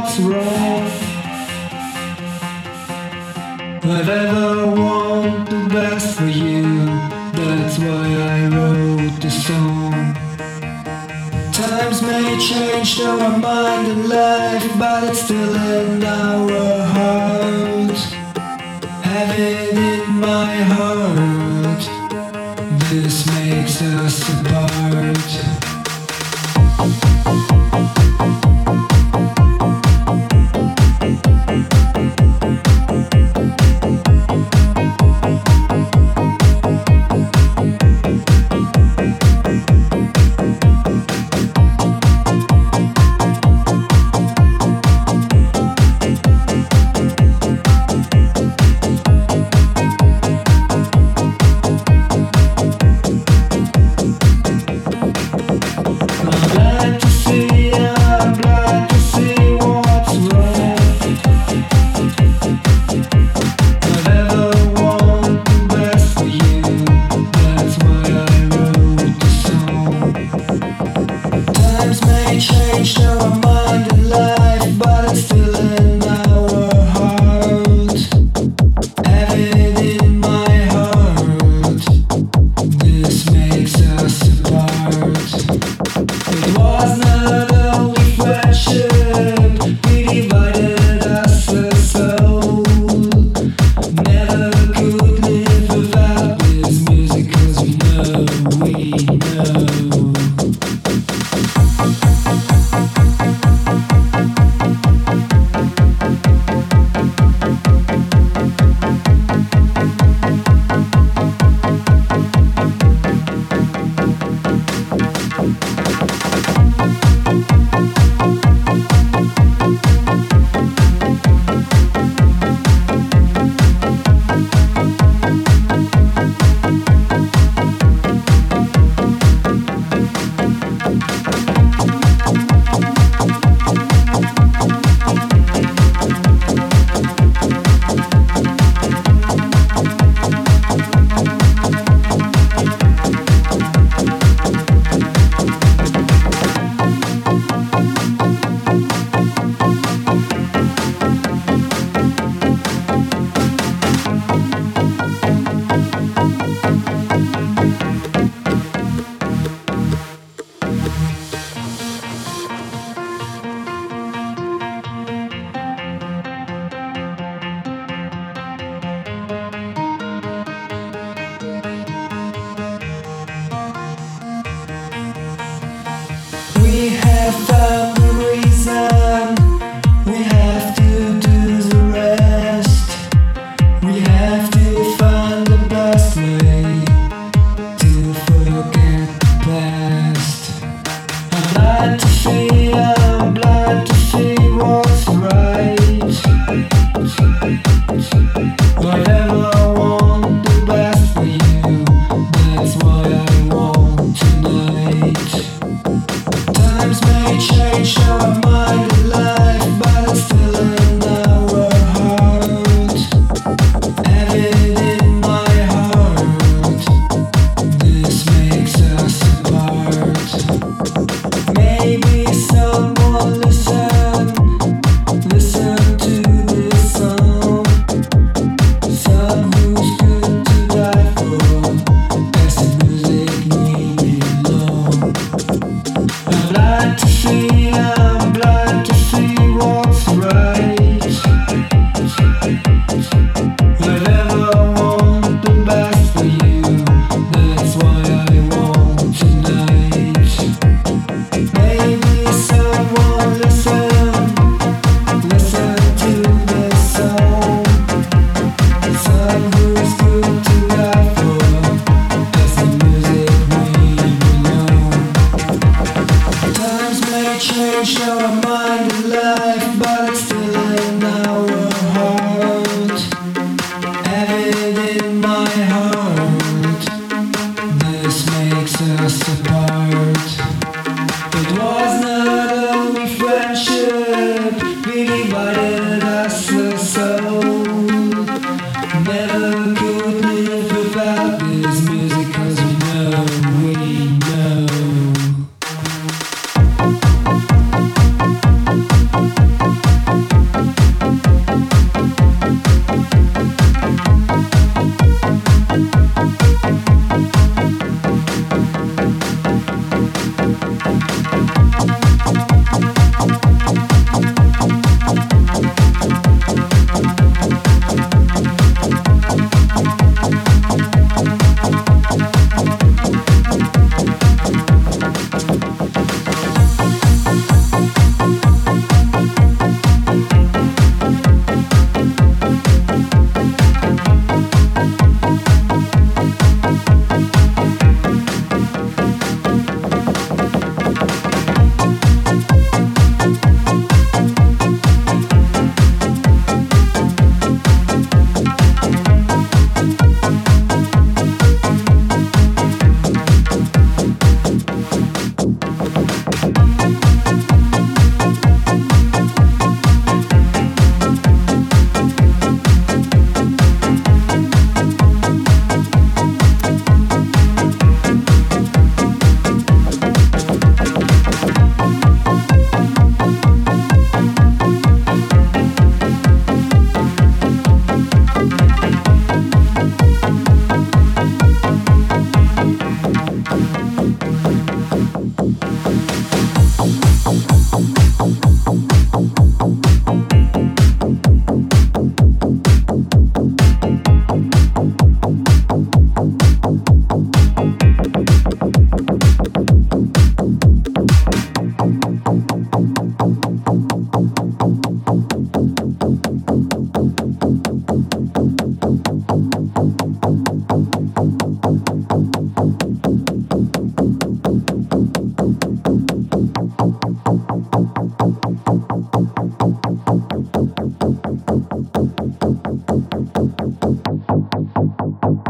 what's wrong. I've ever want the best for you, that's why I wrote the song. Times may change our mind and life, but it's still in our heart. Have it in my heart. know Thank you.